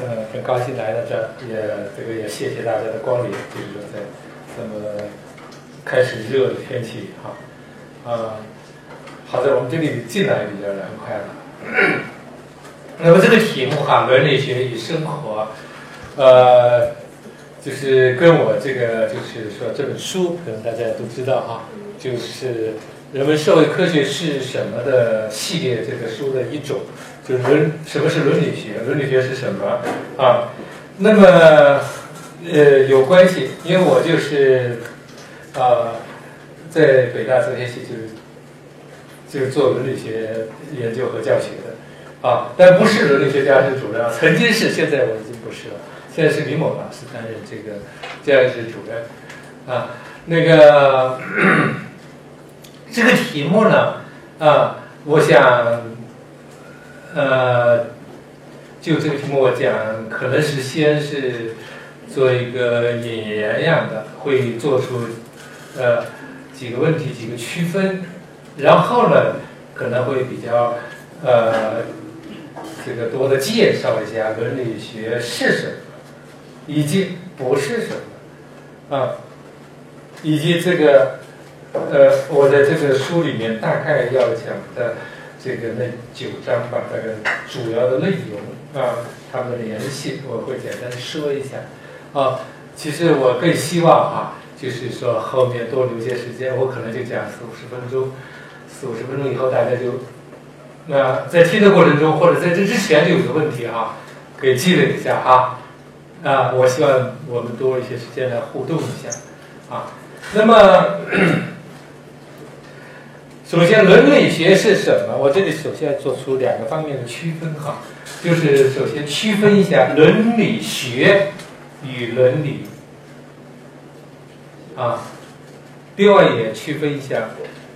呃，很高兴来到这儿，也这个也谢谢大家的光临，就是说在这么开始热的天气哈，啊，好在我们这里进来比较凉快了。那么这个题目哈，伦理学与生活，呃，就是跟我这个就是说这本书，可能大家都知道哈，就是人文社会科学是什么的系列这个书的一种。就是伦什么是伦理学？伦理学是什么啊？那么呃有关系，因为我就是啊在北大哲学系就是就是做伦理学研究和教学的啊，但不是伦理学家是主任，曾经是，现在我已经不是了，现在是李某老师担任这个教育室主任啊。那个 这个题目呢啊，我想。呃，就这个题目我讲，可能是先是做一个引言样的，会做出呃几个问题几个区分，然后呢可能会比较呃这个多的介绍一下伦理学是什么，以及不是什么啊，以及这个呃我在这个书里面大概要讲的。这个那九章吧，大概主要的内容啊，它们的联系我会简单说一下啊。其实我更希望哈，就是说后面多留些时间，我可能就讲四五十分钟，四五十分钟以后大家就那在听的过程中，或者在这之前就有个问题哈，可以积累一下哈啊。我希望我们多一些时间来互动一下啊。那么。首先，伦理学是什么？我这里首先做出两个方面的区分哈，就是首先区分一下伦理学与伦理啊，另外也区分一下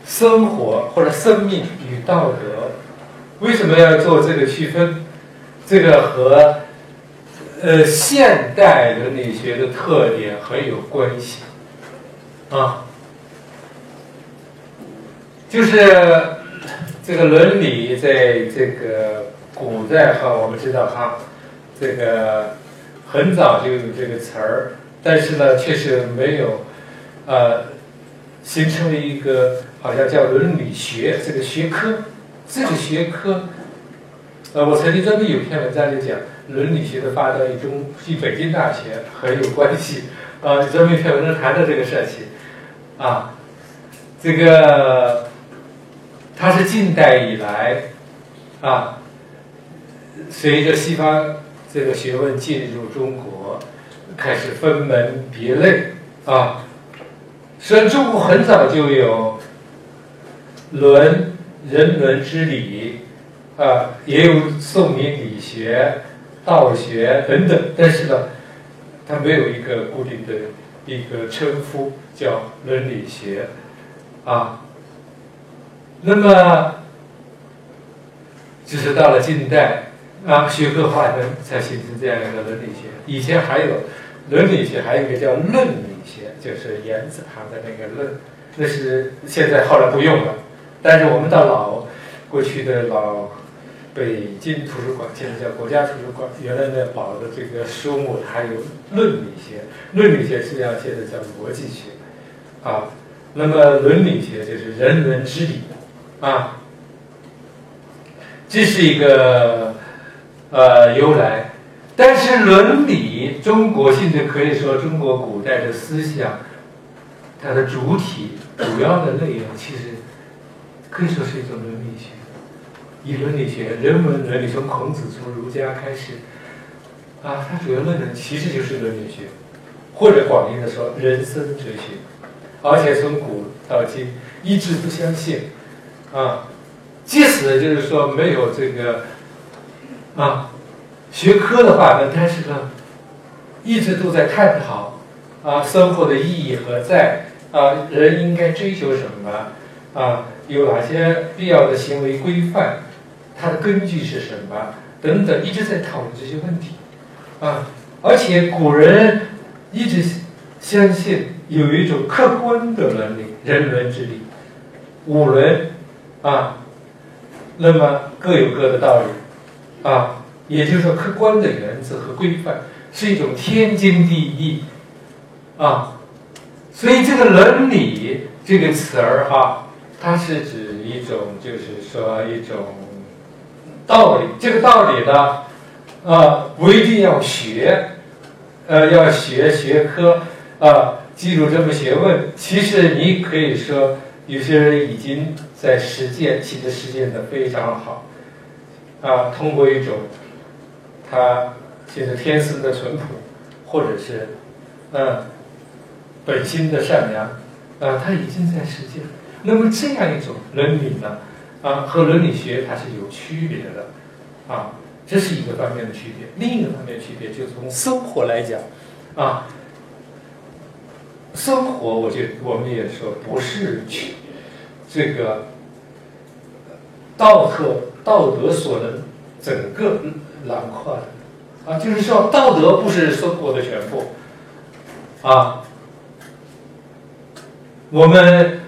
生活或者生命与道德。为什么要做这个区分？这个和呃现代伦理学的特点很有关系啊。就是这个伦理，在这个古代哈，我们知道哈，这个很早就有这个词儿，但是呢，确实没有呃形成了一个好像叫伦理学这个学科。这个学科，呃，我曾经专门有篇文章就讲伦理学的发端与中与北京大学很有关系啊，专门一篇文章谈到这个事情啊，这个。它是近代以来，啊，随着西方这个学问进入中国，开始分门别类啊。虽然中国很早就有伦人伦之理啊，也有宋明理学、道学等等，但是呢，它没有一个固定的一个称呼叫伦理学啊。那么，就是到了近代，啊，学科划分才形成这样一个伦理学。以前还有伦理学，还有一个叫论理学，就是言字旁的那个论，那是现在后来不用了。但是我们到老过去的老北京图书馆，现在叫国家图书馆，原来那保的这个书目，还有论理学。论理学实际上现在叫逻辑学，啊，那么伦理学就是人伦之理。啊，这是一个呃由来，但是伦理，中国现在可以说中国古代的思想，它的主体、主要的内容，其实可以说是一种伦理学。以伦理学、人文伦理，从孔子、从儒家开始，啊，它主要论的其实就是伦理学，或者广义的说，人生哲学，而且从古到今一直不相信。啊，即使就是说没有这个啊学科的话呢，但是呢，一直都在探讨啊生活的意义何在啊人应该追求什么啊有哪些必要的行为规范，它的根据是什么等等，一直在讨论这些问题啊。而且古人一直相信有一种客观的伦理，人伦之理，五伦。啊，那么各有各的道理，啊，也就是说客观的原则和规范是一种天经地义啊。所以这个伦理这个词儿哈，它是指一种就是说一种道理。这个道理呢，啊，不一定要学，呃，要学学科啊，记住这么学问。其实你可以说，有些人已经在实践，其实实践的非常好。啊，通过一种他其实天生的淳朴，或者是嗯本心的善良，啊，他已经在实践。那么这样一种伦理呢，啊，和伦理学它是有区别的，啊，这是一个方面的区别。另一个方面区别就是从生活来讲，啊，生活我觉得我们也说不是去这个道德。道德所能整个囊括的啊，就是说道德不是生活的全部啊。我们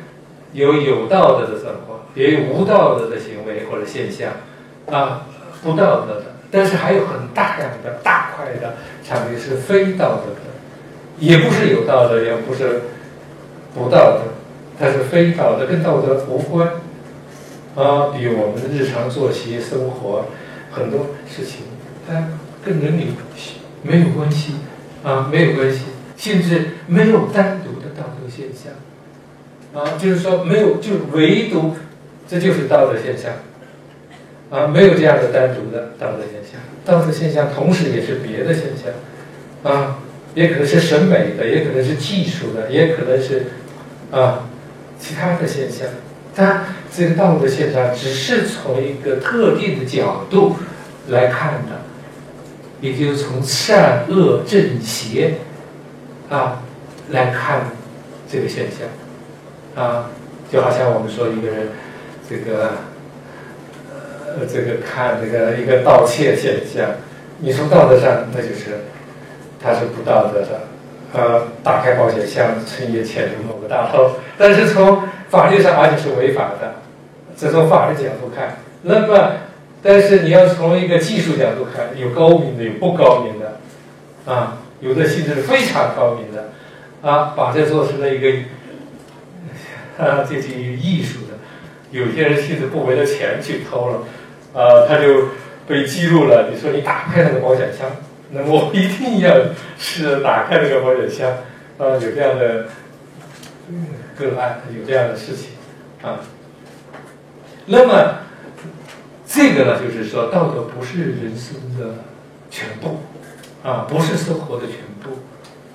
有有道德的生活，也有无道德的行为或者现象啊，不道德的。但是还有很大量的大块的产品是非道德的，也不是有道德，也不是不道德，它是非道德，跟道德无关。啊，比我们的日常作息、生活很多事情，它跟伦理没有关系啊，没有关系，甚至没有单独的道德现象啊，就是说没有，就唯独这就是道德现象啊，没有这样的单独的道德现象。道德现象同时也是别的现象啊，也可能是审美的，也可能是技术的，也可能是啊其他的现象。它这个道德现象只是从一个特定的角度来看的，也就是从善恶正邪啊来看这个现象啊，就好像我们说一个人这个呃这个看这个一个盗窃现象，你从道德上那就是他是不道德的，呃，打开保险箱趁夜潜入某个大偷，但是从法律上而且是违法的，这从法律角度看。那么，但是你要从一个技术角度看，有高明的，有不高明的，啊，有的性质是非常高明的，啊，把这做成了一个啊这就艺术的。有些人性质不为了钱去偷了，啊，他就被记录了。你说你打开那个保险箱，那我一定要是打开那个保险箱，啊，有这样的。个案有这样的事情啊，那么这个呢，就是说道德不是人生的全部啊，不是生活的全部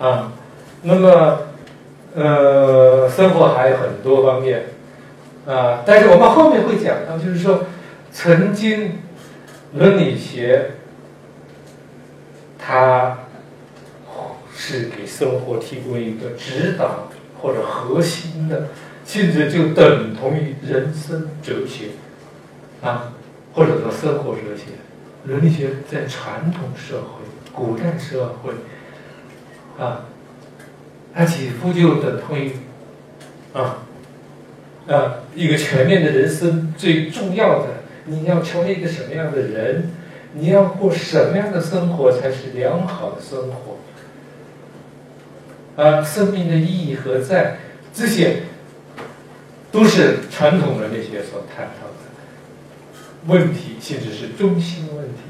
啊。那么呃，生活还有很多方面啊，但是我们后面会讲到，就是说曾经伦理学它是给生活提供一个指导。或者核心的性质就等同于人生哲学啊，或者说生活哲学。伦理学在传统社会、古代社会啊，它几乎就等同于啊啊一个全面的人生最重要的，你要成为一个什么样的人，你要过什么样的生活才是良好的生活。啊，生命的意义何在？这些都是传统伦理学所探讨的问题，甚至是中心问题。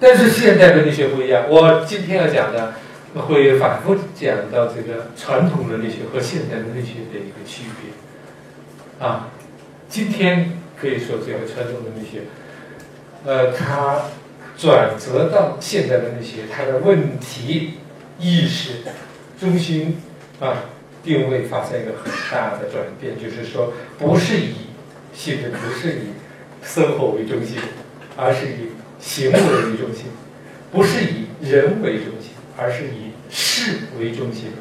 但是现代伦理学不一样，我今天要讲的会反复讲到这个传统伦理学和现代伦理学的一个区别。啊，今天可以说这个传统伦理学，呃，它转折到现代伦理学，它的问题。意识中心啊定位发生一个很大的转变，就是说不是以性质不是以生活为中心，而是以行为为中心；不是以人为中心，而是以事为中心。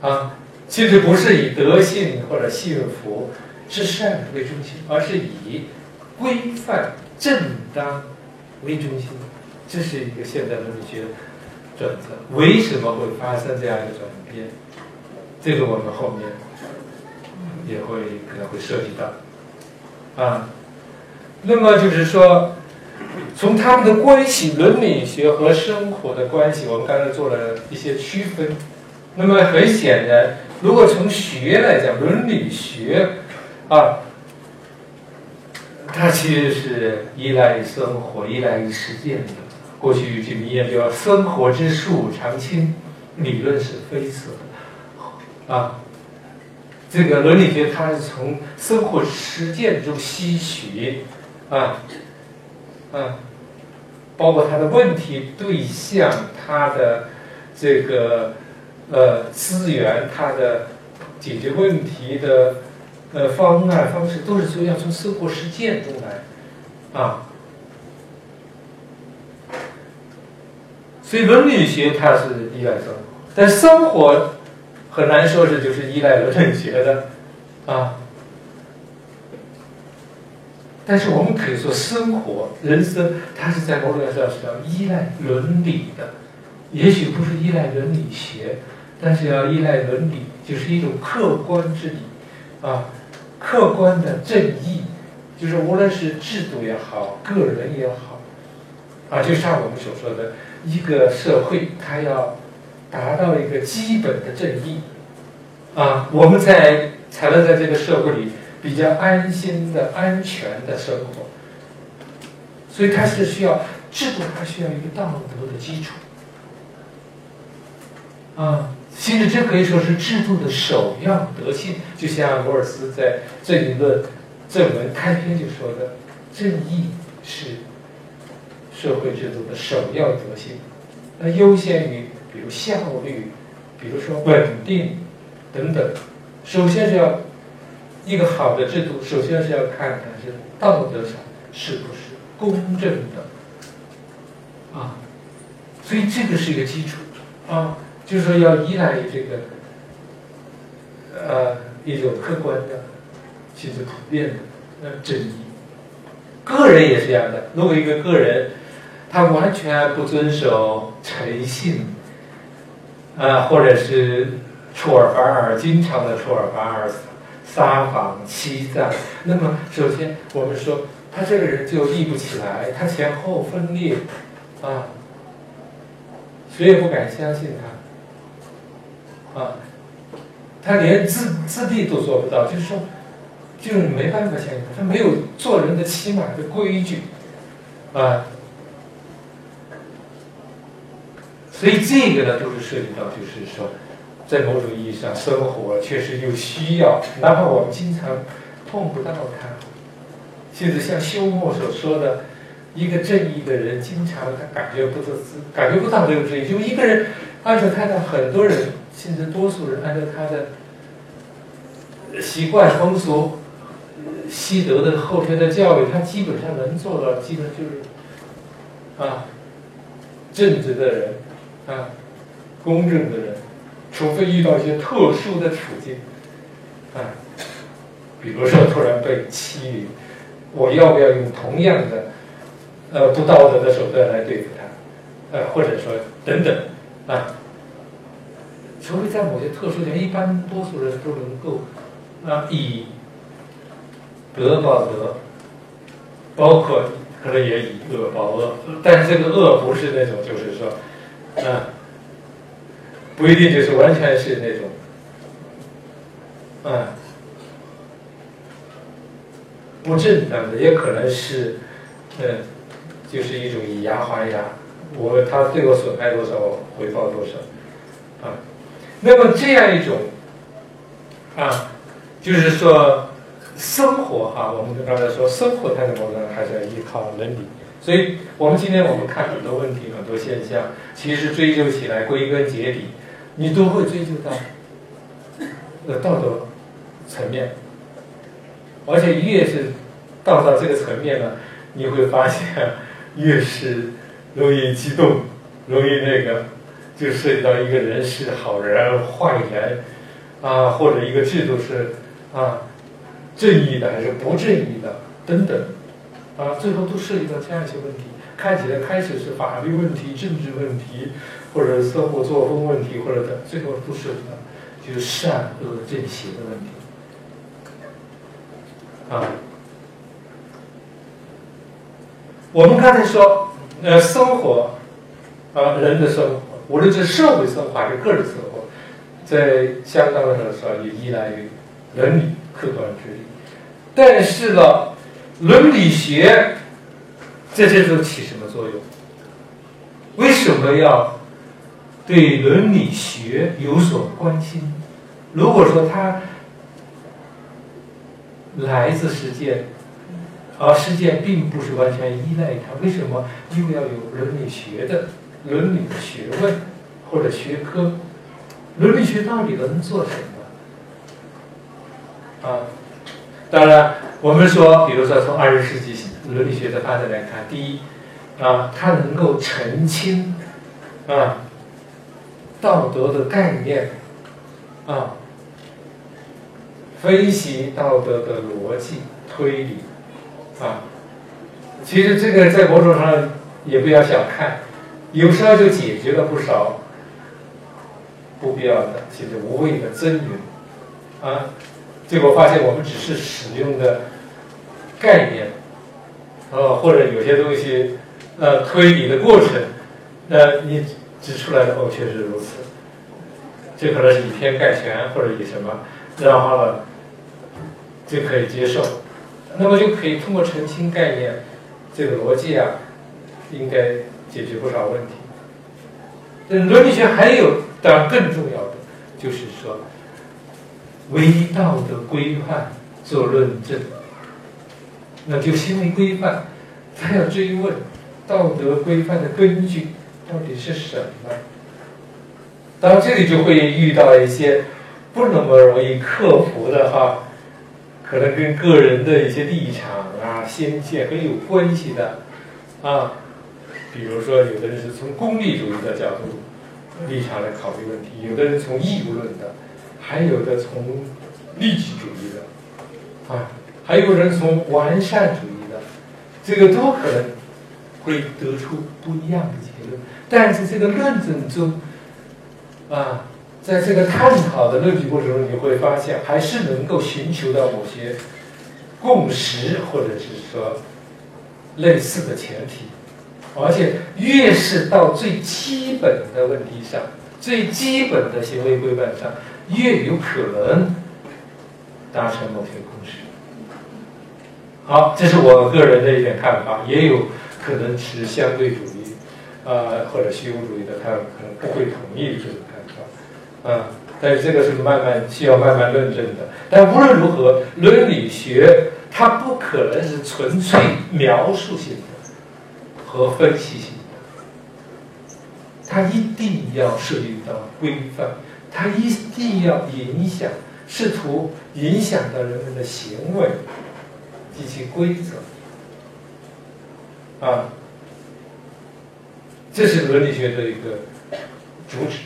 啊，其实不是以德性或者幸福之善为中心，而是以规范正当为中心。这是一个现代伦理学。转折为什么会发生这样一个转变？这个我们后面也会可能会涉及到啊。那么就是说，从他们的关系，伦理学和生活的关系，我们刚才做了一些区分。那么很显然，如果从学来讲，伦理学啊，它其实是依赖于生活、依赖于实践的。过去有句名言叫“生活之树常青，理论是非此”，啊，这个伦理学它是从生活实践中吸取，啊，啊，包括它的问题对象、它的这个呃资源、它的解决问题的呃方案方式，都是说要从生活实践中来，啊。所以伦理学它是依赖生活，但生活很难说是就是依赖伦理学的啊。但是我们可以说，生活、人生，它是在某种意义上是要依赖伦理的，也许不是依赖伦理学，但是要依赖伦理，就是一种客观之理啊，客观的正义，就是无论是制度也好，个人也好啊，就像我们所说的。一个社会，它要达到一个基本的正义，啊，我们才才能在这个社会里比较安心的、安全的生活。所以它是需要制度，它需要一个道德的基础，啊，其实这可以说是制度的首要德性。就像罗尔斯在《正义论》正文开篇就说的：“正义是。”社会制度的首要德性，那优先于比如效率，比如说稳定等等。首先是要一个好的制度，首先是要看它是道德上是不是公正的啊。所以这个是一个基础啊，就是说要依赖于这个呃一种客观的、其实普遍的呃正义。个人也是这样的，如果一个个人。他完全不遵守诚信，啊，或者是出尔反尔，经常的出尔反尔、撒谎、欺诈。那么，首先我们说，他这个人就立不起来，他前后分裂，啊，谁也不敢相信他，啊，他连自自立都做不到，就是说，就是没办法相信，他没有做人的起码的规矩，啊。所以这个呢，都是涉及到，就是说，在某种意义上，生活确实有需要，哪怕我们经常碰不到它。甚至像休谟所说的，一个正义的人，经常他感觉不到自，感觉不到这个正义。就一个人按照他的很多人，甚至多数人按照他的习惯风俗、习得的后天的教育，他基本上能做到，基本就是啊，正直的人。啊，公正的人，除非遇到一些特殊的处境，啊，比如说突然被欺凌，我要不要用同样的，呃，不道德的手段来对付他？呃，或者说等等，啊，除非在某些特殊情况，一般多数人都能够啊以德报德，包括可能也以恶报恶，但是这个恶不是那种，就是说。嗯，不一定就是完全是那种，嗯，不正当的，也可能是，嗯，就是一种以牙还牙，我他对我损害多少，我回报多少，啊，那么这样一种，啊，就是说生活哈，我们刚才说生活它的某种还是要依靠伦理。所以，我们今天我们看很多问题、很多现象，其实追究起来，归根结底，你都会追究到呃道德层面。而且越是到到这个层面呢，你会发现越是容易激动，容易那个，就涉及到一个人是好人、坏人啊，或者一个制度是啊正义的还是不正义的等等。啊，最后都涉及到这样一些问题。看起来开始是法律问题、政治问题，或者生活作风问题，或者等，最后都涉及到就是善恶正邪的问题。啊，我们刚才说，呃，生活，啊，人的生活，无论是社会生活还是个人生活，在相当的时候也依赖于伦理客观之力。但是呢，伦理学在这时候起什么作用？为什么要对伦理学有所关心？如果说它来自实践，而实践并不是完全依赖它，为什么又要有伦理学的伦理学问或者学科？伦理学到底能做什么？啊，当然，我们说，比如说从二十世纪伦理学的发展来看，第一，啊，它能够澄清啊道德的概念，啊。分析道德的逻辑推理，啊，其实这个在某种上也不要小看，有时候就解决了不少不必要的、其实无谓的争论，啊，结果发现我们只是使用的概念，呃，或者有些东西，呃，推理的过程，呃，你指出来的哦，确实如此，这可能是以偏概全，或者以什么，然后呢？就可以接受，那么就可以通过澄清概念，这个逻辑啊，应该解决不少问题。这伦理学还有当然更重要的，就是说，为道德规范做论证，那就行为规范，他要追问道德规范的根据到底是什么。当然这里就会遇到一些不那么容易克服的哈。可能跟个人的一些立场啊、先见很有关系的，啊，比如说有的人是从功利主义的角度立场来考虑问题，有的人从义务论的，还有的从利己主义的，啊，还有人从完善主义的，这个都可能会得出不一样的结论。但是这个论证中，啊。在这个探讨的论据过程中，你会发现还是能够寻求到某些共识，或者是说类似的前提，而且越是到最基本的问题上，最基本的行为规范上，越有可能达成某些共识。好，这是我个人的一点看法，也有可能持相对主义，呃，或者虚无主义的，他可能不会同意这个。啊，但是这个是慢慢需要慢慢论证的。但无论如何，伦理学它不可能是纯粹描述性的和分析性的，它一定要涉及到规范，它一定要影响，试图影响到人们的行为及其规则。啊，这是伦理学的一个主旨。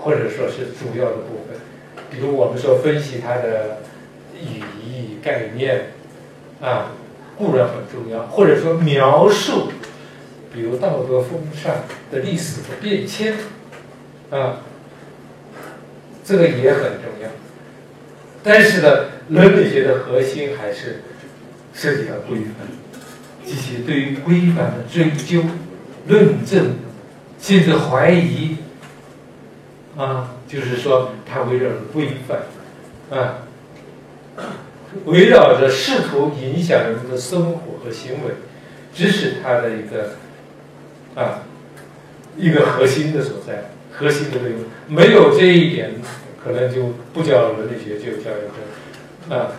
或者说是主要的部分，比如我们说分析它的语义概念，啊，固然很重要；或者说描述，比如道德风尚的历史的变迁，啊，这个也很重要。但是呢，伦理学的核心还是涉及到规范，及其对于规范的追究、论证，甚至怀疑。啊，就是说，它围绕着规范，啊，围绕着试图影响人们的生活和行为，这是它的一个啊一个核心的所在，核心的内容。没有这一点，可能就不叫伦理学，就叫一个啊，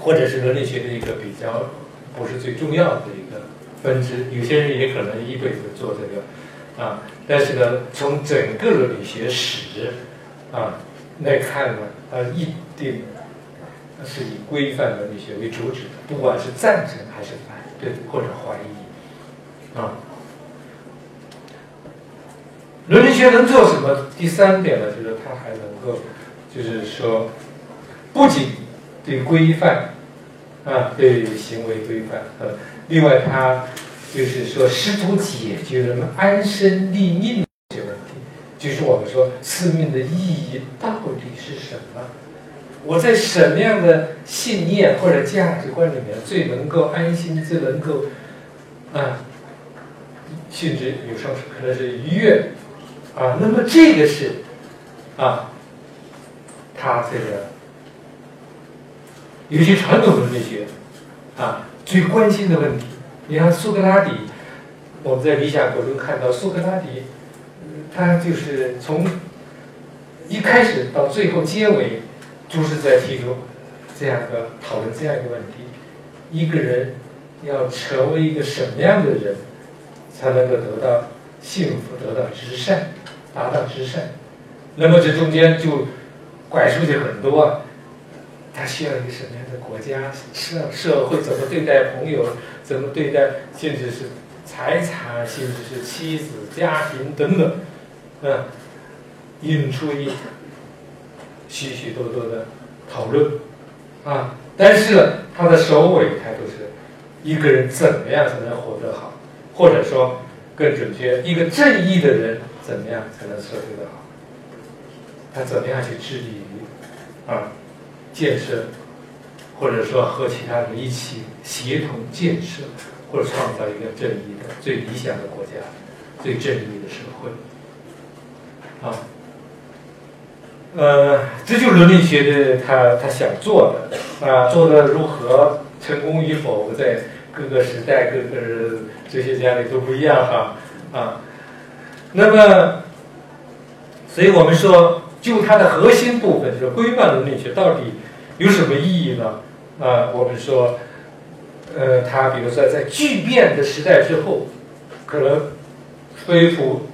或者是伦理学的一个比较不是最重要的一个分支。有些人也可能一辈子做这个。啊，但是呢，从整个伦理学史啊来看呢，它一定是以规范伦理学为主旨的，不管是赞成还是反对或者怀疑啊。伦理学能做什么？第三点呢，就是它还能够，就是说，不仅对规范啊，对行为规范，呃，另外他。就是说，试图解决人们安身立命这些问题，就是我们说，生命的意义到底是什么？我在什么样的信念或者价值观里面最能够安心，最能够啊，甚至有时候可能是愉悦啊。那么这个是啊，他这个有些传统伦理学啊最关心的问题。你看苏格拉底，我们在《理想国》中看到苏格拉底，他就是从一开始到最后结尾。就是在提出这样的讨论这样一个问题：一个人要成为一个什么样的人，才能够得到幸福、得到至善、达到至善？那么这中间就拐出去很多啊。他需要一个什么样的国家、社社会？怎么对待朋友？怎么对待？甚至是财产，甚至是妻子、家庭等等，嗯，引出一。许许多多的讨论，啊，但是呢，它的首尾它都是一个人怎么样才能活得好，或者说更准确，一个正义的人怎么样才能社会的好？他怎么样去致力于啊建设，或者说和其他人一起协同建设，或者创造一个正义的、最理想的国家、最正义的社会，啊。呃，这就是伦理学的他他想做的啊，做的如何成功与否，在各个时代各个哲学家里都不一样哈啊。那么，所以我们说，就它的核心部分，就是规范伦理学到底有什么意义呢？啊，我们说，呃，它比如说在巨变的时代之后，可能恢复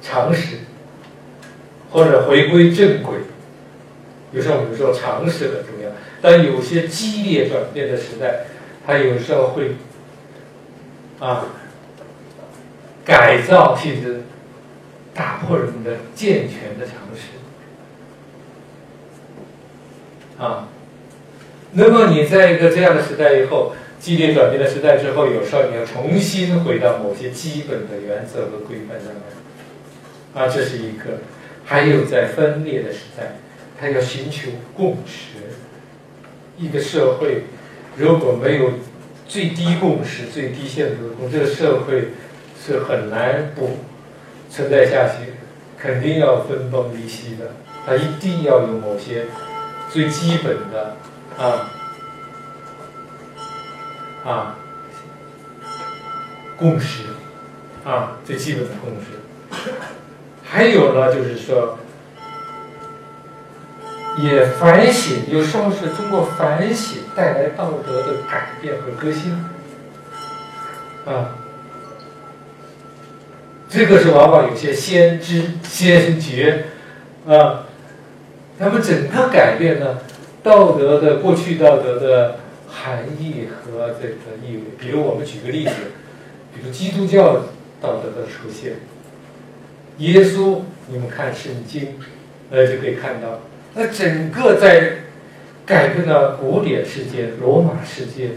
常识。或者回归正轨，有时候我们说常识很重要，但有些激烈转变的时代，它有时候会啊改造性质打破人们的健全的常识啊。那么你在一个这样的时代以后，激烈转变的时代之后，有时候你要重新回到某些基本的原则和规范上面啊，这是一个。还有在分裂的时代，他要寻求共识。一个社会如果没有最低共识、最低限度的共，这个社会是很难不存在下去，肯定要分崩离析的。它一定要有某些最基本的啊啊共识啊最基本的共识。还有呢，就是说，也反省，有时候是通过反省带来道德的改变和革新，啊，这个是往往有些先知先觉，啊，他们整个改变呢，道德的过去道德的含义和这个意味。比如我们举个例子，比如基督教道德的出现。耶稣，你们看圣经，呃，就可以看到，那整个在改变了古典世界、罗马世界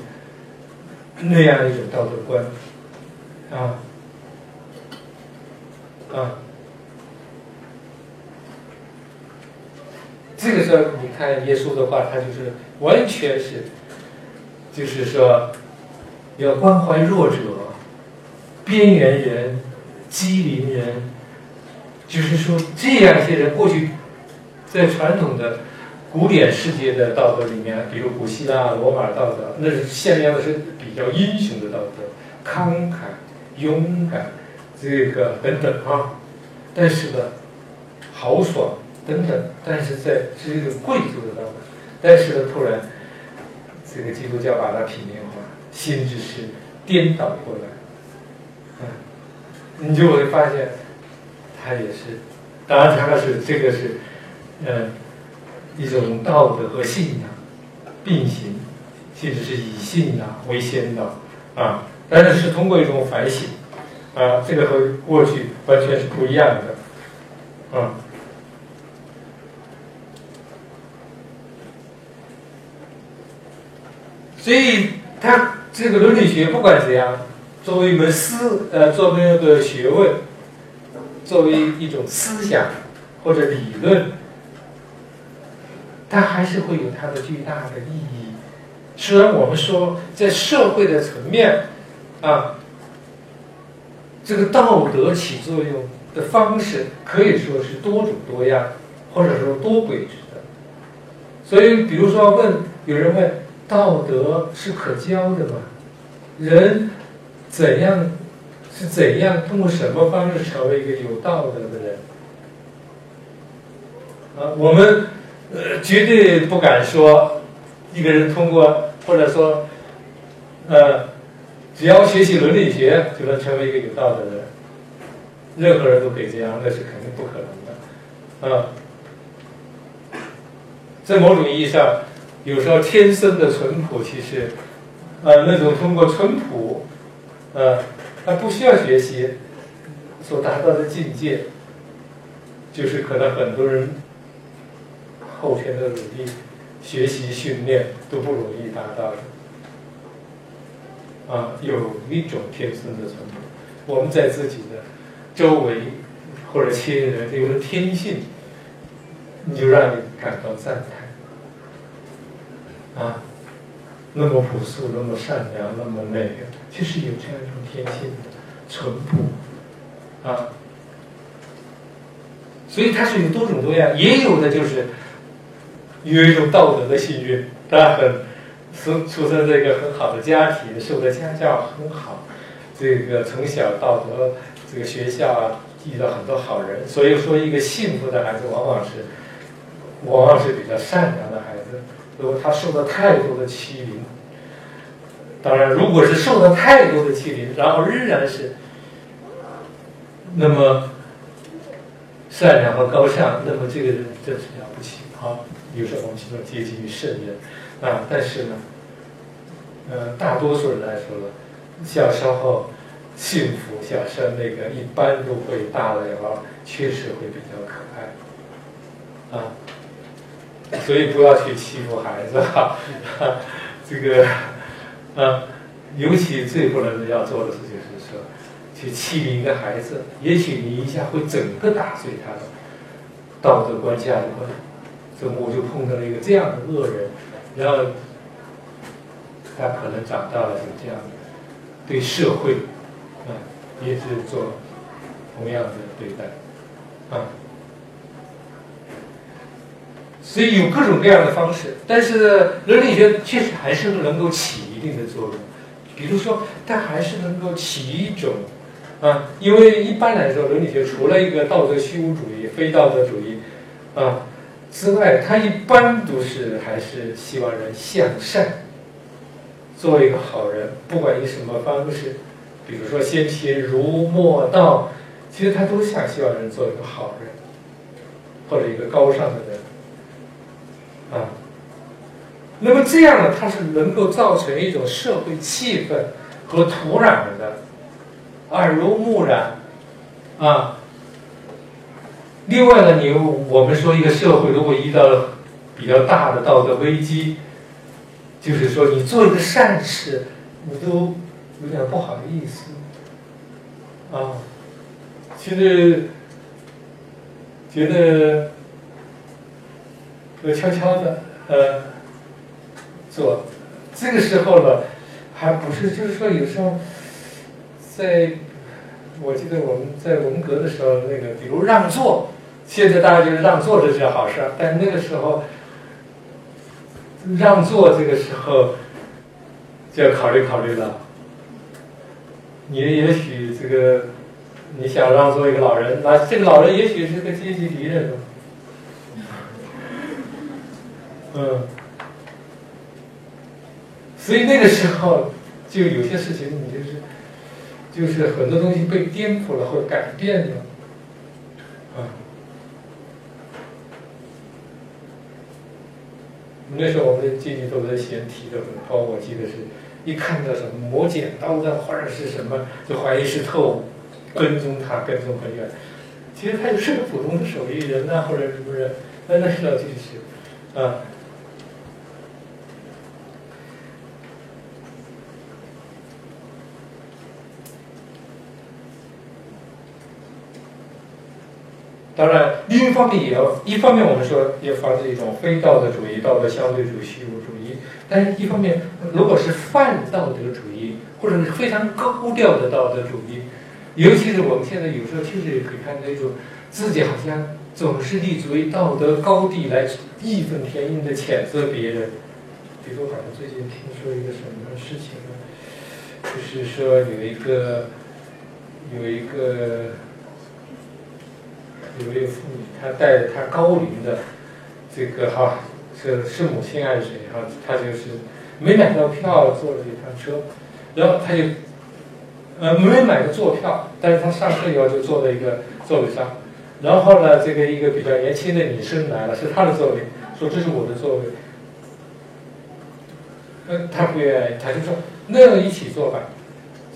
那样一种道德观，啊，啊，这个时候你看耶稣的话，他就是完全是，就是说要关怀弱者、边缘人、机灵人。就是说，这样一些人过去在传统的古典世界的道德里面，比如古希腊、罗马道德，那是限量的是比较英雄的道德，慷慨、勇敢，这个等等啊。但是呢，豪爽等等，但是在是一种贵族的当中。但是呢，突然这个基督教把它平民化，心智是颠倒过来，嗯，你就会发现。它也是，当然，它是这个是，嗯，一种道德和信仰并行，甚至是以信仰为先导啊。但是是通过一种反省啊，这个和过去完全是不一样的啊。所以，它这个伦理学不管怎样，作为一门思呃，作为一个学问。作为一种思想或者理论，它还是会有它的巨大的意义。虽然我们说在社会的层面，啊，这个道德起作用的方式可以说是多种多样，或者说多轨制的。所以，比如说问有人问，道德是可教的吗？人怎样是怎样通过什么方式成为一个有道德的人？啊，我们呃绝对不敢说一个人通过或者说呃只要学习伦理学就能成为一个有道德的人，任何人都可以这样，那是肯定不可能的，啊，在某种意义上，有时候天生的淳朴其实。呃，那种通过淳朴，呃，他不需要学习所达到的境界，就是可能很多人后天的努力、学习、训练都不容易达到的。啊，有一种天生的淳朴，我们在自己的周围或者亲人有了天性，你就让你感到赞叹，啊。那么朴素，那么善良，那么那个，其实有这样一种天性的淳朴啊。所以它是有多种多样，也有的就是有一种道德的幸运，他很生出生在一个很好的家庭，受的家教很好，这个从小到德，这个学校啊遇到很多好人，所以说一个幸福的孩子往往是往往是比较善良的孩子。如果他受到太多的欺凌，当然，如果是受到太多的欺凌，然后仍然是那么善良和高尚，那么这个人真是了不起啊！有时候我们说接近于圣人啊，但是呢，呃，大多数人来说呢，小时候幸福，小时候那个一般都会大了以后确实会比较可爱啊。所以不要去欺负孩子哈，这个，啊，尤其最不能要做的事情是说，去欺凌一个孩子，也许你一下会整个打碎他的道德观、价值观。所以我就碰到了一个这样的恶人，然后他可能长大了就这样，对社会，啊，也是做同样的对待，啊。所以有各种各样的方式，但是伦理学确实还是能够起一定的作用。比如说，它还是能够起一种，啊，因为一般来说，伦理学除了一个道德虚无主义、非道德主义，啊之外，他一般都是还是希望人向善，做一个好人，不管以什么方式，比如说先秦儒墨道，其实他都想希望人做一个好人，或者一个高尚的人。啊，那么这样呢，它是能够造成一种社会气氛和土壤的耳濡目染啊。另外呢，你我们说一个社会如果遇到了比较大的道德危机，就是说你做一个善事，你都有点不好意思啊。其实觉得。就悄悄的，呃，做，这个时候呢，还不是，就是说有时候，在，我记得我们在文革的时候，那个比如让座，现在大家就是让座这是好事儿，但那个时候，让座这个时候，就要考虑考虑了。你也许这个，你想让座一个老人，那这个老人也许是个阶级敌人。嗯，所以那个时候，就有些事情，你就是，就是很多东西被颠覆了或者改变了，那时候我们的阶级斗争先提的很高，我记得是一看到什么磨剪刀的或者是什么，就怀疑是特务，跟踪他跟踪很远。其实他就是个普通的手艺人呐，或者是不是，那那时候就是，啊。当然，另一方面也要，一方面我们说要防止一种非道德主义、道德相对主义、虚无主义，但是一方面，如果是泛道德主义或者是非常高调的道德主义，尤其是我们现在有时候确实也可以看到一种自己好像总是立足于道德高地来义愤填膺的谴责别人。比如，好像最近听说一个什么事情呢？就是说有一个有一个。有一个妇女，她带着她高龄的这个哈，是是母亲还是谁哈？她就是没买到票，坐了一趟车，然后她就呃没买到坐票，但是她上车以后就坐在一个座位上，然后呢，这个一个比较年轻的女生来了，是她的座位，说这是我的座位，呃，她不愿意，她就说那个一起坐吧，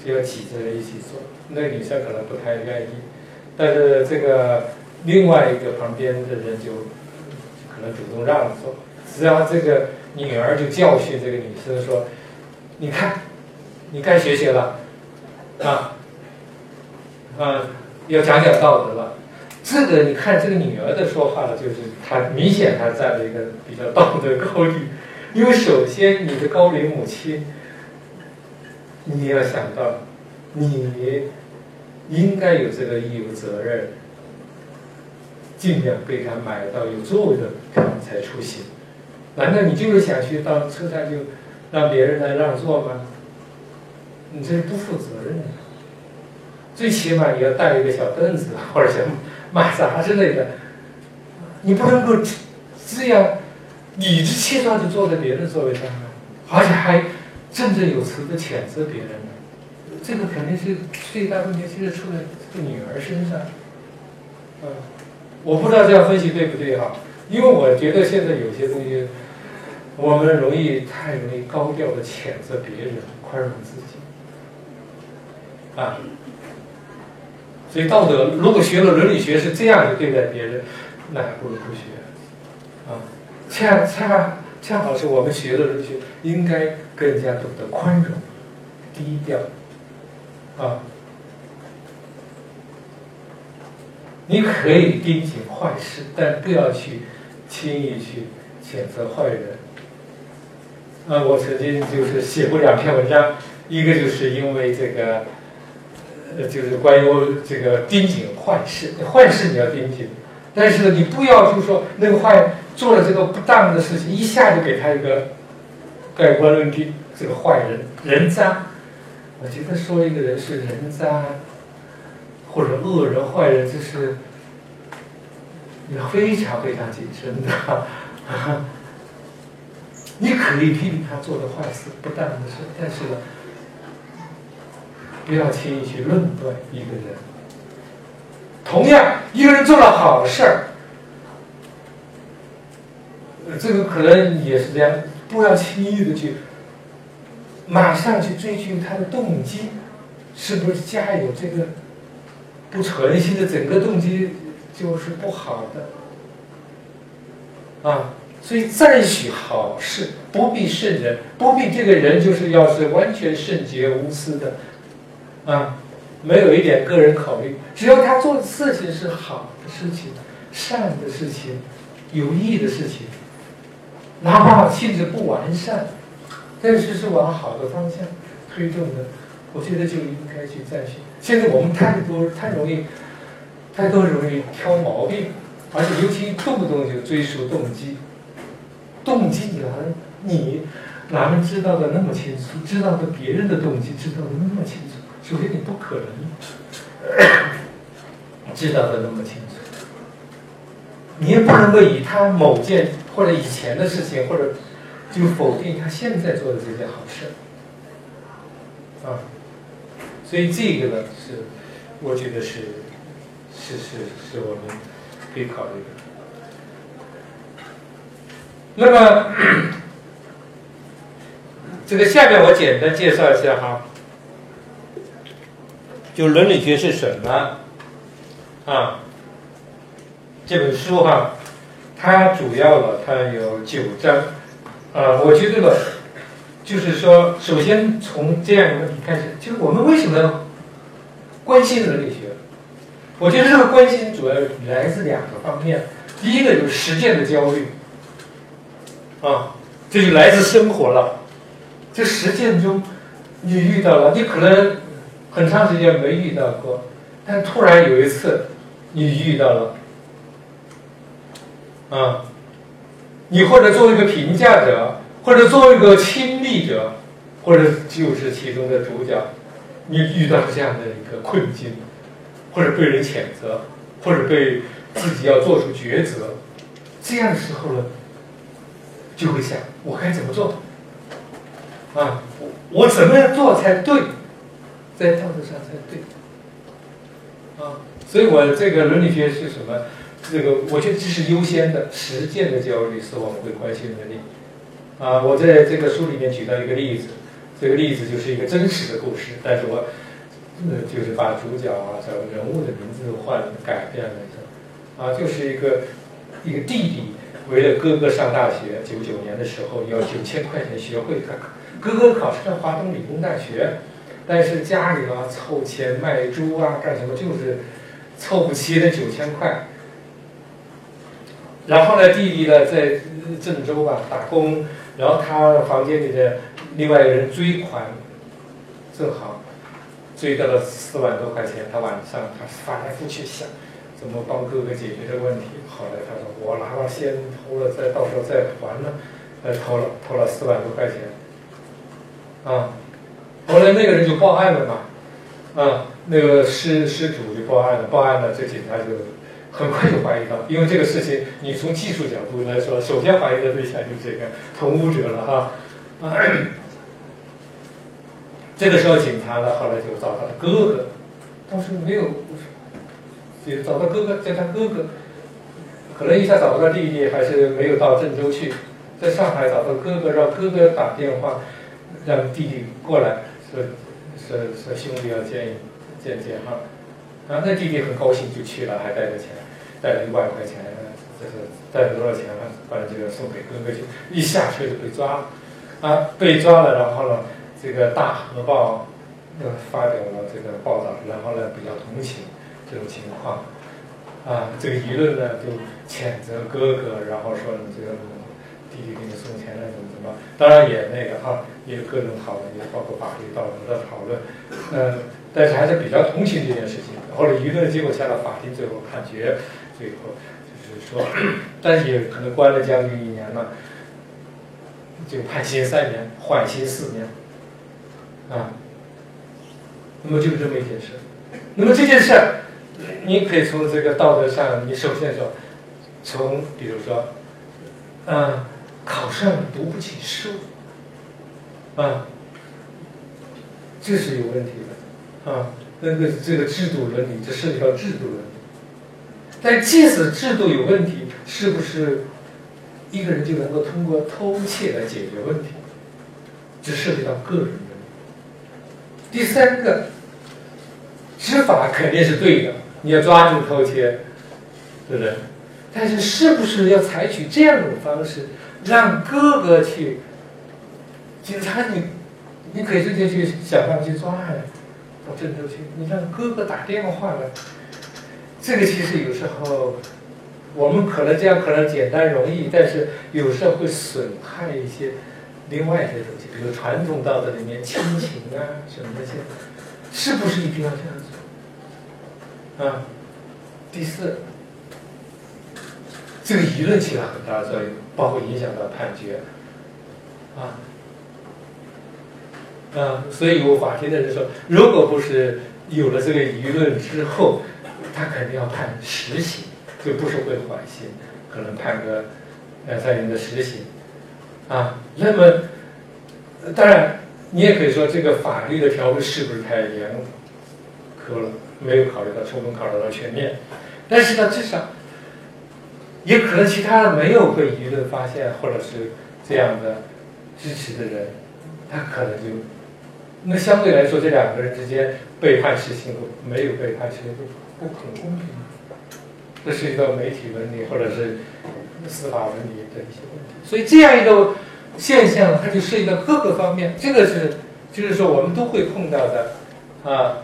就要挤着一起坐，那个女生可能不太愿意，但是这个。另外一个旁边的人就可能主动让座，只要这个女儿就教训这个女生说：“你看，你该学学了，啊，啊，要讲讲道德了。”这个你看这个女儿的说话呢，就是她明显她站在一个比较道德高地，因为首先你的高龄母亲，你要想到，你应该有这个义务责任。尽量给他买到有座位的票才出行。难道你就是想去到车站就让别人来让座吗？你这是不负责任的。最起码你要带一个小凳子或者小马扎之类的，你不能够这样理直气壮地坐在别人座位上啊，而且还振振有词地谴责别人呢。这个肯定是最大问题，就是出在这个女儿身上，嗯。我不知道这样分析对不对哈，因为我觉得现在有些东西，我们容易太容易高调的谴责别人，宽容自己，啊，所以道德如果学了伦理学是这样的对待别人，那还不如不学，啊，恰恰恰好是我们学的伦理学应该更加懂得宽容、低调，啊。你可以盯紧坏事，但不要去轻易去谴责坏人。啊，我曾经就是写过两篇文章，一个就是因为这个，呃，就是关于这个盯紧坏事，坏事你要盯紧，但是你不要就是说那个坏做了这个不当的事情，一下就给他一个盖棺论定，这个坏人人渣。我觉得说一个人是人渣。或者恶人、坏人，这是你非常非常谨慎的。你可以批评他做的坏事、不当的事，但是呢，不要轻易去论断一个人。同样，一个人做了好事儿，这个可能也是这样，不要轻易的去马上去追究他的动机，是不是家有这个。不存心的，整个动机就是不好的，啊，所以赞许好事，不必圣人，不必这个人就是要是完全圣洁无私的，啊，没有一点个人考虑，只要他做的事情是好的事情、善的事情、有益的事情，哪怕性质不完善，但是是往好的方向推动的，我觉得就应该去赞许。现在我们太多太容易，太多容易挑毛病，而且尤其动不动就追溯动机。动机你哪你哪能知道的那么清楚？知道的别人的动机知道的那么清楚？首先你不可能知道的那么清楚，你也不能够以他某件或者以前的事情，或者就否定他现在做的这件好事，啊。所以这个呢，是我觉得是是是是我们可以考虑的。那么这个下面我简单介绍一下哈，就伦理学是什么啊？这本书哈，它主要了它有九章啊，我觉得。就是说，首先从这样一个问题开始，就是我们为什么要关心伦理学？我觉得这个关心主要来自两个方面，第一个就是实践的焦虑，啊，这就来自生活了。这实践中，你遇到了，你可能很长时间没遇到过，但突然有一次，你遇到了，啊，你或者作为一个评价者，或者作为一个亲历者，或者就是其中的主角，你遇到这样的一个困境。或者被人谴责，或者被自己要做出抉择，这样的时候呢，就会想我该怎么做？啊，我我怎么样做才对，在道德上才对？啊，所以我这个伦理学是什么？这个我觉得这是优先的，实践的焦虑是我们会关心的。啊，我在这个书里面举到一个例子，这个例子就是一个真实的故事，但是我。呃，就是把主角啊，人物的名字换改变了一下，啊，就是一个一个弟弟为了哥哥上大学，九九年的时候要九千块钱学费，他哥哥考上了华东理工大学，但是家里啊凑钱卖猪啊干什么，就是凑不齐那九千块。然后呢，弟弟呢在郑州啊打工，然后他房间里的另外一个人追款，正好。追到了四万多块钱，他晚上他翻来覆去想，怎么帮哥哥解决这个问题。后来他说：“我拿了先偷了，再到时候再还呢。”呃，偷了偷了四万多块钱，啊，后来那个人就报案了嘛，啊，那个失失主就报案了，报案了，这警察就很快就怀疑到，因为这个事情你从技术角度来说，首先怀疑的对象就是这个同屋者了哈。这个时候，警察呢，后来就找他的哥哥，当时没有，就找到哥哥，叫他哥哥，可能一下找不到弟弟，还是没有到郑州去，在上海找到哥哥，让哥哥打电话，让弟弟过来，说说说兄弟要见见见哈，然后那弟弟很高兴就去了，还带着钱，带了一万块钱，就是带了多少钱呢？反正就送给哥哥去，一下车就被抓了，啊，被抓了，然后呢？这个大河报又发表了这个报道，然后呢比较同情这种情况，啊，这个舆论呢就谴责哥哥，然后说你这个弟弟给你送钱了怎么怎么，当然也那个哈，也各种讨论，也包括法律道德的讨论，嗯，但是还是比较同情这件事情。后来舆论结果下了法庭，最后判决，最后就是说，但是也可能关了将近一年了，就判刑三年，缓刑四年。啊，那么就是这么一件事。那么这件事，你可以从这个道德上，你首先说，从比如说，嗯，考上读不起书，啊，这是有问题的，啊，那个这个制度伦理，这涉及到制度伦理。但即使制度有问题，是不是一个人就能够通过偷窃来解决问题？这涉及到个人的。第三个，执法肯定是对的，你要抓住偷窃的人，但是是不是要采取这样一种方式，让哥哥去？警察你，你可以直接去想办法去抓呀，到郑州去，你让哥哥打电话来。这个其实有时候，我们可能这样可能简单容易，但是有时候会损害一些。另外一些东西，比如传统道德里面亲情啊什么那些，是不是一定要这样做？啊，第四，这个舆论起了很大的作用，包括影响到判决，啊，啊，所以有法庭的人说，如果不是有了这个舆论之后，他肯定要判实刑，就不是会缓刑，可能判个两三年的实刑。啊，那么，当然，你也可以说这个法律的条文是不是太严苛了？没有考虑到充分考虑到全面。但是呢，至少也可能其他的没有被舆论发现或者是这样的支持的人，他可能就那相对来说，这两个人之间被判实刑和没有被判实刑就不很公平。这涉及到媒体伦理或者是司法伦理的一些问题。所以这样一个现象，它就涉及到各个方面。这个是，就是说我们都会碰到的，啊，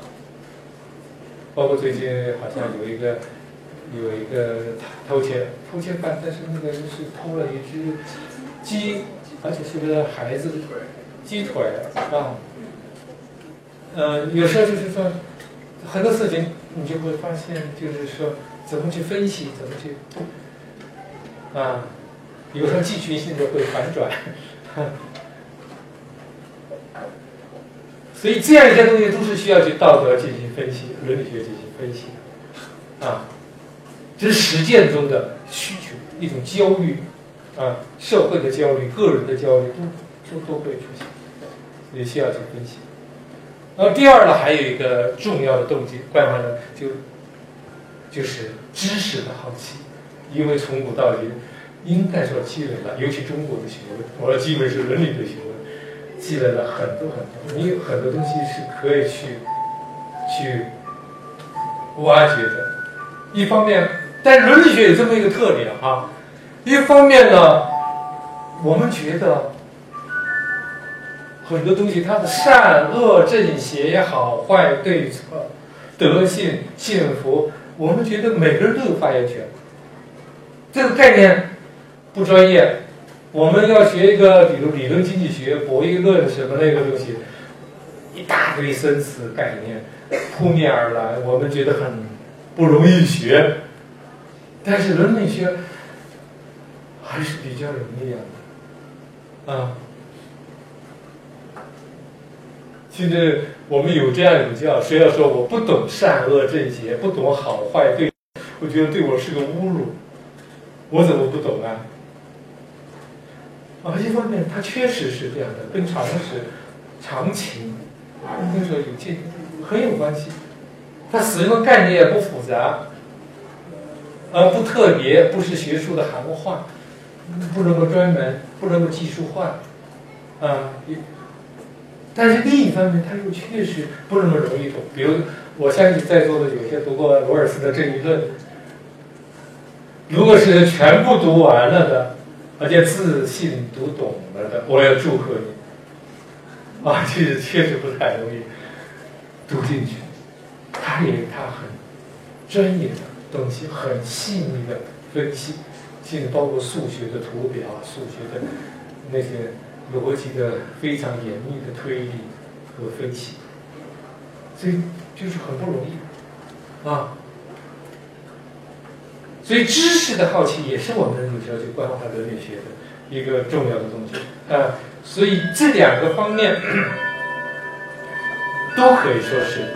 包括最近好像有一个有一个偷窃偷窃犯，但是那个人是偷了一只鸡，而且是个孩子的腿，鸡腿啊。呃，有时候就是说很多事情，你就会发现，就是说怎么去分析，怎么去啊，有时候剧情性的会反转。所以这样一些东西都是需要去道德进行分析、伦理学进行分析，啊，这是实践中的需求，一种焦虑，啊，社会的焦虑、个人的焦虑都都都会出现，也需要去分析。然后第二呢，还有一个重要的动机，关于呢，就就是知识的好奇，因为从古到今，应该说积累了，尤其中国的学问，我说基本是伦理的学问。积累了很多很多，你有很多东西是可以去去挖掘的。一方面，但伦理学有这么一个特点啊，一方面呢，我们觉得很多东西它的善恶正邪好坏对错、德性幸福，我们觉得每个人都有发言权。这个概念不专业。我们要学一个，比如理论经济学、博弈论什么那个东西，一大堆生词概念扑面而来，我们觉得很不容易学。但是伦理学还是比较容易啊，啊。现在我们有这样一种教，谁要说我不懂善恶正邪，不懂好坏对，我觉得对我是个侮辱。我怎么不懂啊？啊，一方面它确实是这样的，跟常识、常情，应该说有近很有关系。它使用的概念也不复杂，呃，不特别，不是学术的含糊化，不能够专门，不能够技术化，啊，但是另一方面，它又确实不那么容易懂。比如，我相信在座的有些读过罗尔斯的《正义论》，如果是全部读完了的。而且自信读懂了的，我要祝贺你。啊，其实确实不太容易读进去。他也他很专业的东西，很细腻的分析，甚至包括数学的图表、数学的那些逻辑的非常严密的推理和分析，所以就是很不容易啊。所以，知识的好奇也是我们有时候去关怀伦理学的一个重要的东西啊。所以，这两个方面 都可以说是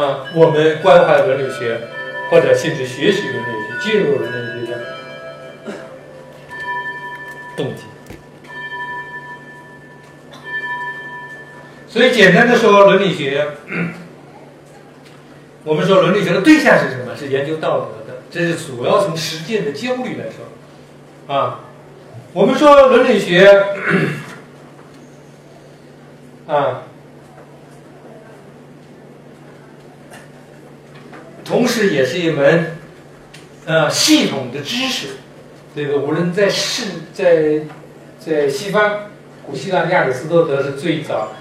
啊，我们关怀伦理学或者甚至学习伦理学、进入伦理学的动机。所以，简单的说，伦理学，我们说伦理学的对象是什么？是研究道德的。这是主要从实践的焦虑来说，啊，我们说伦理学，啊，同时也是一门，呃，系统的知识。这个无论在世，在在西方，古希腊亚里士多德是最早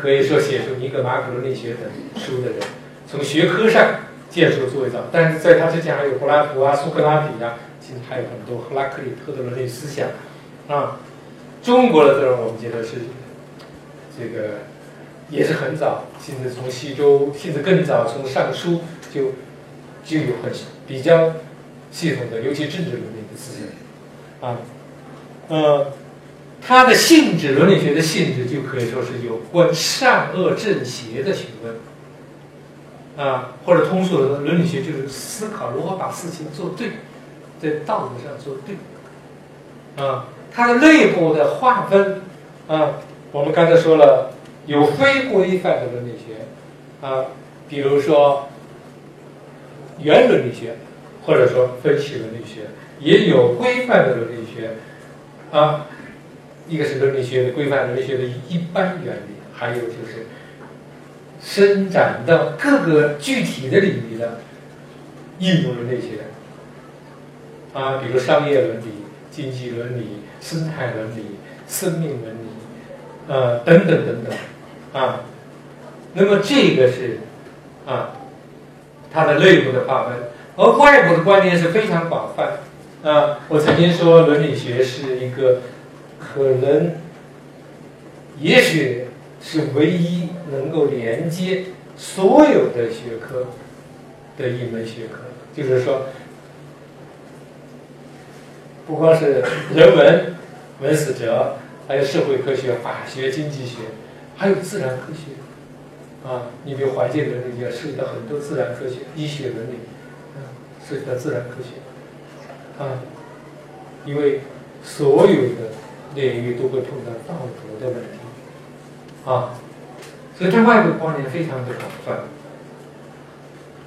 可以说写出《尼格马可伦理学》等书的人，从学科上。建设作为早，但是在他之前还有柏拉图啊、苏格拉底啊，其实还有很多赫拉克利特的伦理思想啊。中国的这种我们觉得是这个也是很早，甚至从西周，甚至更早，从尚书就就有很比较系统的，尤其政治伦理的思想啊。呃，它的性质，伦理学的性质就可以说是有关善恶正邪的学问。啊，或者通俗的伦理学就是思考如何把事情做对，在道德上做对。啊，它的内部的划分，啊，我们刚才说了，有非规范的伦理学，啊，比如说原伦理学，或者说分析伦理学，也有规范的伦理学，啊，一个是伦理学的规范伦理学的一般原理，还有就是。伸展到各个具体的领域的应用的那些啊，比如商业伦理、经济伦理、生态伦理、生命伦理，呃，等等等等，啊，那么这个是啊，它的内部的划分，而外部的观念是非常广泛。啊，我曾经说伦理学是一个可能，也许是唯一能够连接所有的学科的一门学科，就是说，不光是人文、文史哲，还有社会科学、法学、经济学，还有自然科学。啊，你比如环境伦理也涉及到很多自然科学、医学伦理，啊，涉及到自然科学，啊，因为所有的领域都会碰到道德的问题，啊，所以对外部观念非常的广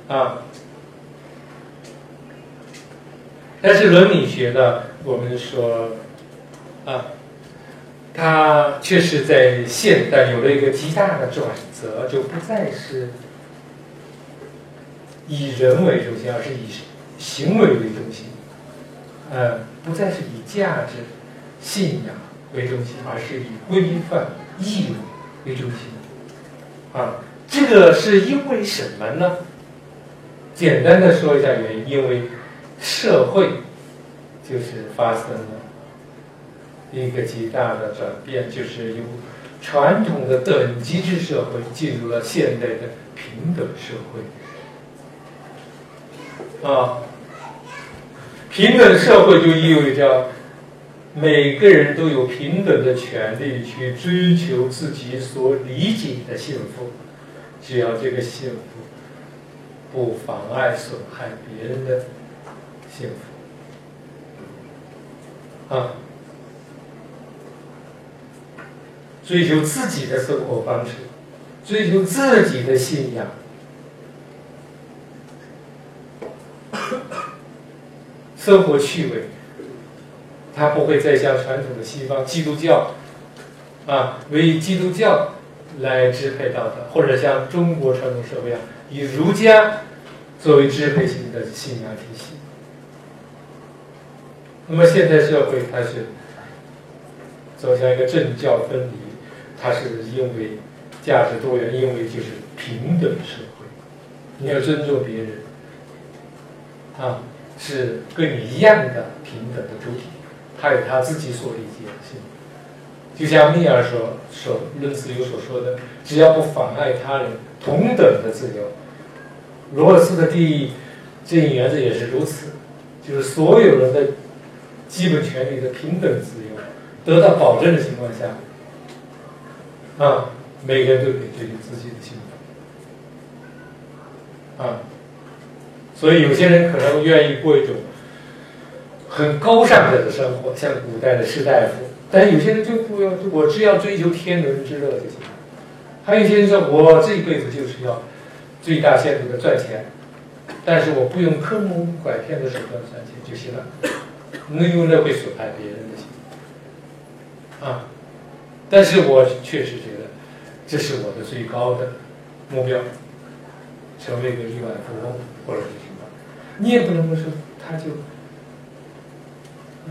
泛，啊，但是伦理学呢，我们说，啊。它确实在现代有了一个极大的转折，就不再是以人为中心，而是以行为为中心。呃，不再是以价值、信仰为中心，而是以规范、义务为中心。啊，这个是因为什么呢？简单的说一下原因，因为社会就是发生了。一个极大的转变，就是由传统的等级制社会进入了现代的平等社会。啊，平等社会就意味着每个人都有平等的权利去追求自己所理解的幸福，只要这个幸福不妨碍损害别人的幸福。啊。追求自己的生活方式，追求自己的信仰，生活趣味，他不会再像传统的西方基督教，啊，为基督教来支配道德，或者像中国传统社会一样，以儒家作为支配性的信仰体系。那么现代社会，它是走向一个政教分离。它是因为价值多元，因为就是平等社会，你要尊重别人，啊，是跟你一样的平等的主体，他有他自己所理解的性。就像密尔所所论自由所说的，只要不妨碍他人同等的自由。罗尔斯的第一正义原则也是如此，就是所有人的基本权利的平等自由得到保证的情况下。啊，每个人都可以追求自己的幸福。啊，所以有些人可能愿意过一种很高尚的生活，像古代的士大夫；但是有些人就不要，我只要追求天伦之乐就行了。还有些人说，我这一辈子就是要最大限度的赚钱，但是我不用坑蒙拐骗的手段赚钱就行了，那用那会损害别人的心。啊。但是我确实觉得，这是我的最高的目标，成为一个亿万富翁或者是什么。你也不能够说他就，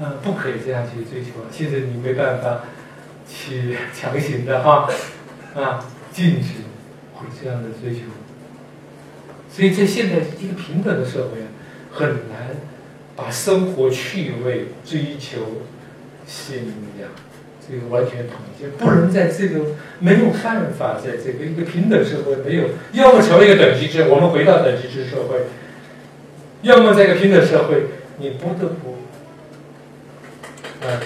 嗯，不可以这样去追求。现在你没办法去强行的哈，啊，禁止会这样的追求。所以在现在一个平等的社会，很难把生活趣味、追求、信仰。这个完全统一，不能在这个没有办法，在这个一个平等社会没有，要么成为一个等级制，我们回到等级制社会；要么在一个平等社会，你不得不，啊，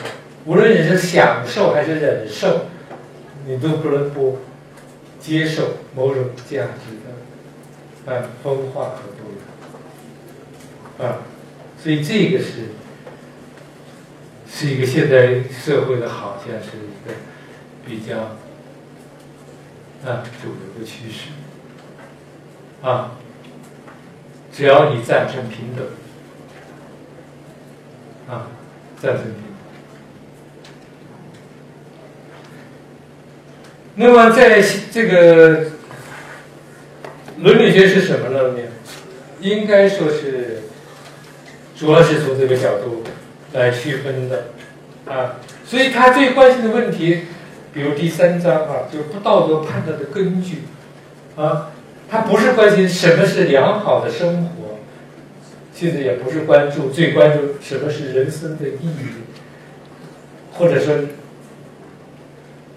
无论你是享受还是忍受，你都不能不接受某种价值的啊分化和多元，啊，所以这个是。是一个现代社会的好像是一个比较啊主流的趋势啊，只要你赞成平等啊，赞成平。那么在这个伦理学是什么呢？应该说是主要是从这个角度。来区分的，啊，所以他最关心的问题，比如第三章啊，就是不道德判断的根据，啊，他不是关心什么是良好的生活，其实也不是关注最关注什么是人生的意义，或者说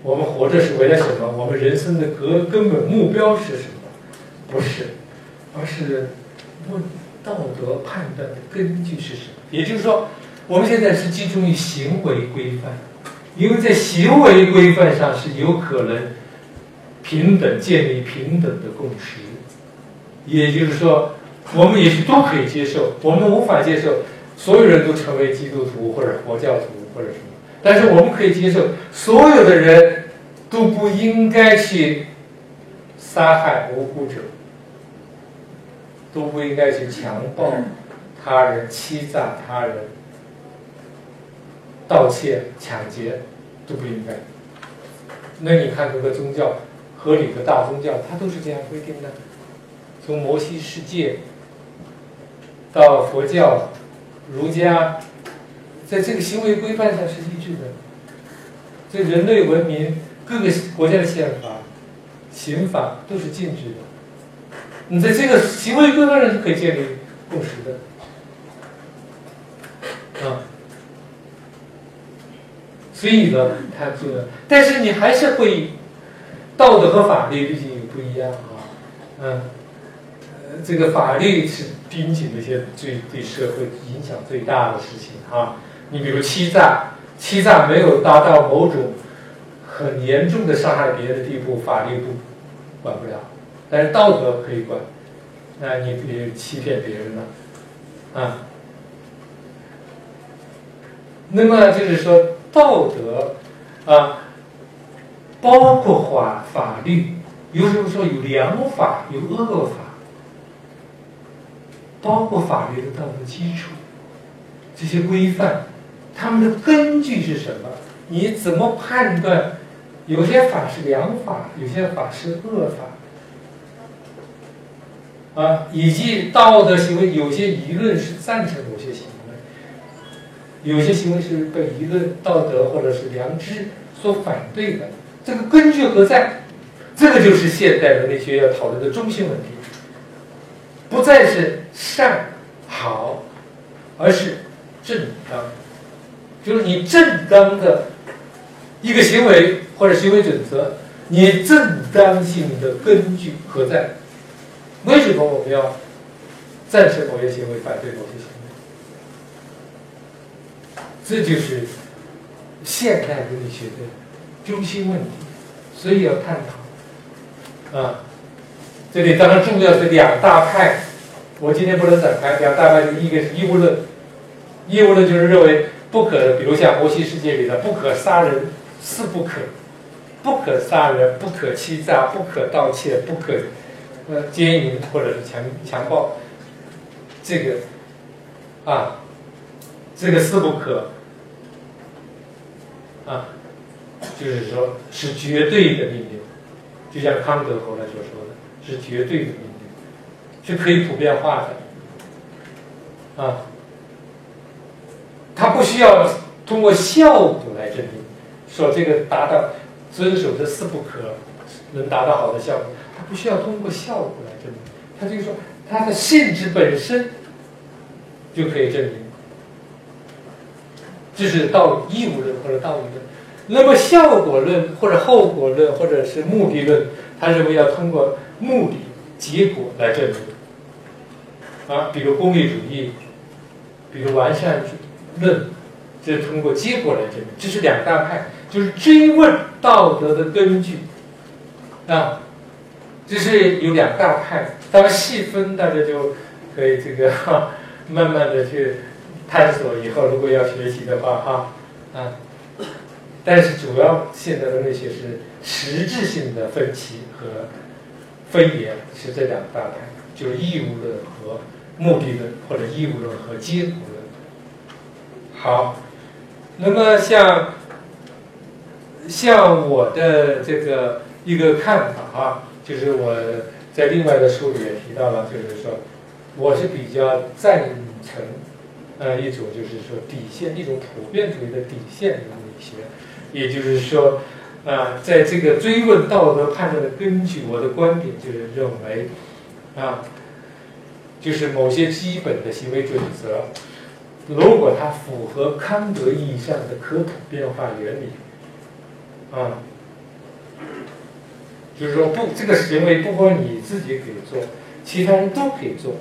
我们活着是为了什么？我们人生的根根本目标是什么？不是，而是问道德判断的根据是什么？也就是说，我们现在是集中于行为规范，因为在行为规范上是有可能。平等建立平等的共识，也就是说，我们也许都可以接受。我们无法接受所有人都成为基督徒或者佛教徒或者什么，但是我们可以接受所有的人都不应该去杀害无辜者，都不应该去强暴他人、欺诈他人、盗窃、抢劫，都不应该。那你看这个宗教。合理的大宗教，它都是这样规定的。从摩西世界到佛教、儒家，在这个行为规范上是一致的。这人类文明各个国家的宪法、刑法都是禁止的。你在这个行为规范上是可以建立共识的。啊，所以呢，它这个，但是你还是会。道德和法律毕竟有不一样啊，嗯，这个法律是盯紧那些最对社会影响最大的事情啊。你比如欺诈，欺诈没有达到某种很严重的伤害别人的地步，法律不管不了，但是道德可以管。那你别欺骗别人了，啊，那么就是说道德啊。包括法法律，有时候说有良法有恶法，包括法律的道德基础，这些规范，他们的根据是什么？你怎么判断？有些法是良法，有些法是恶法，啊，以及道德行为，有些舆论是赞成某些行为，有些行为是被舆论道德或者是良知所反对的。这个根据何在？这个就是现代伦理学要讨论的中心问题，不再是善好，而是正当。就是你正当的一个行为或者行为准则，你正当性的根据何在？为什么我们要赞成某些行为，反对某些行为？这就是现代人类学的。中心问题，所以要探讨。啊，这里当然重要是两大派，我今天不能展开。两大派就一个是义务论，义务论就是认为不可，比如像摩西世界里的不可杀人，是不可，不可杀人，不可欺诈，不可盗窃，不可呃奸淫或者是强强暴，这个啊，这个是不可啊。就是说，是绝对的命令，就像康德后来所说的，是绝对的命令，是可以普遍化的，啊，他不需要通过效果来证明，说这个达到遵守这四不可能达到好的效果，他不需要通过效果来证明，他就是说它的性质本身就可以证明，这是道义务论或者道义论。那么效果论或者后果论或者是目的论，他认为要通过目的结果来证明啊，比如功利主义，比如完善主义论，这是通过结果来证明。这是两大派，就是追问道德的根据啊，这是有两大派。当然细分，大家就可以这个哈，慢慢的去探索。以后如果要学习的话，哈啊。但是主要现在的那些是实质性的分歧和分野是这两大派，就是义务论和目的论，或者义务论和结果论。好，那么像像我的这个一个看法啊，就是我在另外的书里也提到了，就是说我是比较赞成呃一种就是说底线，一种普遍主义的底线理学。也就是说，啊，在这个追问道德判断的根据，我的观点就是认为，啊，就是某些基本的行为准则，如果它符合康德意义上的可普遍化原理，啊，就是说不，这个行为不光你自己可以做，其他人都可以做，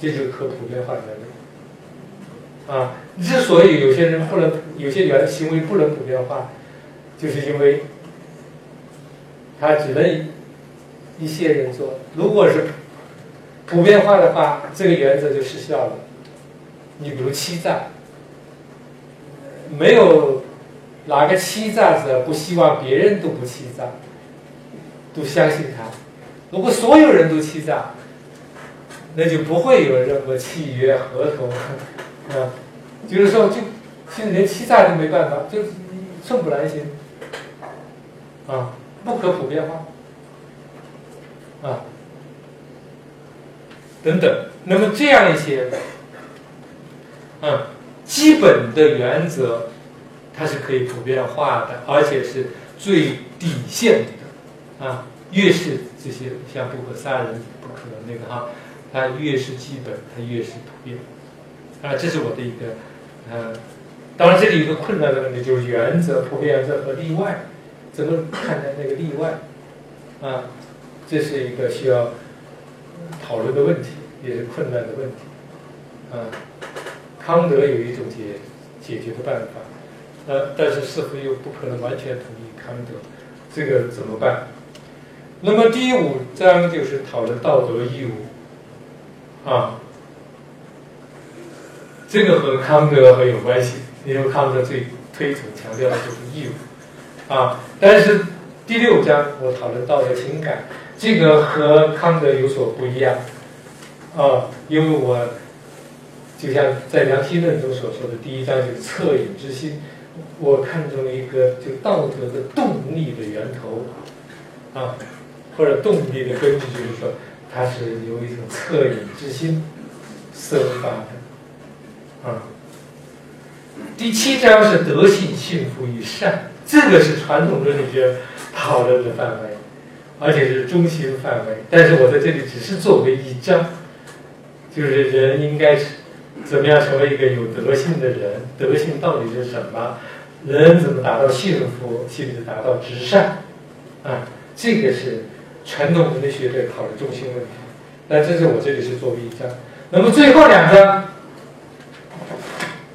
这就是可普遍化原理。啊，之所以有些人不能，有些原行为不能普遍化。就是因为，他只能一些人做。如果是普遍化的话，这个原则就失效了。你比如欺诈，没有哪个欺诈者不希望别人都不欺诈，都相信他。如果所有人都欺诈，那就不会有任何契约合同啊。就是说，就现在连欺诈都没办法，就寸步难行。啊，不可普遍化，啊，等等，那么这样一些，嗯，基本的原则，它是可以普遍化的，而且是最底线的，啊，越是这些像不可杀人、不可那个哈，它越是基本，它越是普遍，啊，这是我的一个，呃，当然这里一个困难的问题，就是原则、普遍原则和例外。怎么看待那个例外？啊，这是一个需要讨论的问题，也是困难的问题。啊，康德有一种解解决的办法，呃，但是似乎又不可能完全同意康德，这个怎么办？那么第五章就是讨论道德义务，啊，这个和康德很有关系，因为康德最推崇强调的就是义务。啊，但是第六章我讨论道德情感，这个和康德有所不一样，啊，因为我就像在良心论中所说的，第一章就是恻隐之心，我看中了一个就道德的动力的源头，啊，或者动力的根据，就是说它是由一种恻隐之心生发的，啊，第七章是德性幸福与善。这个是传统伦理学讨论的范围，而且是中心范围。但是我在这里只是作为一章，就是人应该是怎么样成为一个有德性的人？德性到底是什么？人怎么达到幸福，甚至达到至善？啊，这个是传统伦理学的讨论中心问题。那这是我这里是作为一章。那么最后两章，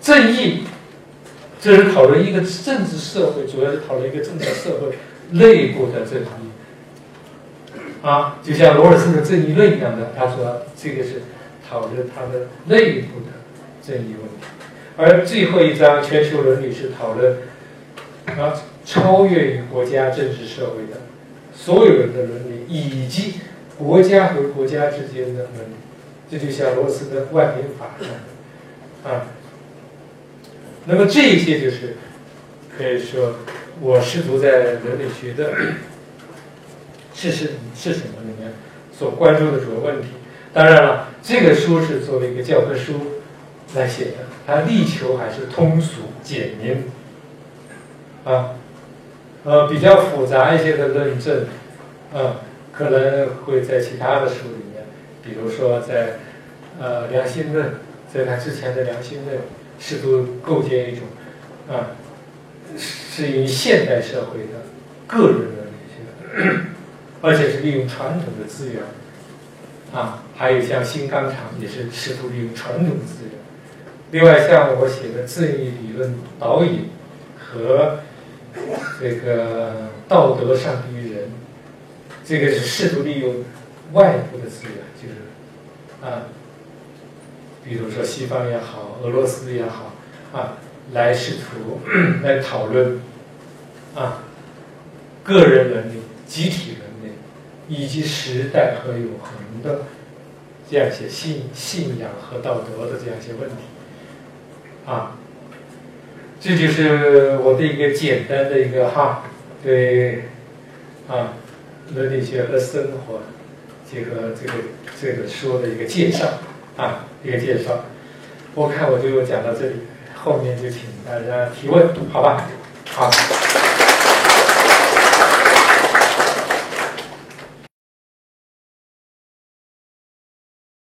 正义。这是讨论一个政治社会，主要是讨论一个政治社会内部的正义，啊，就像罗尔斯的正义论一样的，他说这个是讨论他的内部的正义问题。而最后一章全球伦理是讨论啊超越于国家政治社会的所有人的伦理，以及国家和国家之间的伦理。这就像罗斯的万民法一样啊。那么这一些就是可以说，我试图在伦理学的是是是什么里面所关注的主要问题。当然了，这个书是作为一个教科书来写的，他力求还是通俗简明。啊，呃，比较复杂一些的论证，啊，可能会在其他的书里面，比如说在呃良心论，在他之前的良心论。试图构建一种啊，适应现代社会的个人的那些，而且是利用传统的资源啊，还有像新钢厂也是试图利用传统资源。另外，像我写的正义理论导引和这个道德上帝人，这个是试图利用外部的资源，就是啊。比如说西方也好，俄罗斯也好，啊，来试图来讨论啊，个人伦理、集体伦理，以及时代和永恒的这样一些信信仰和道德的这样一些问题，啊，这就是我的一个简单的一个哈对啊伦理学和生活结合这个这个书的一个介绍。啊，一个介绍，我看我就讲到这里，后面就请大家提问，好吧？好。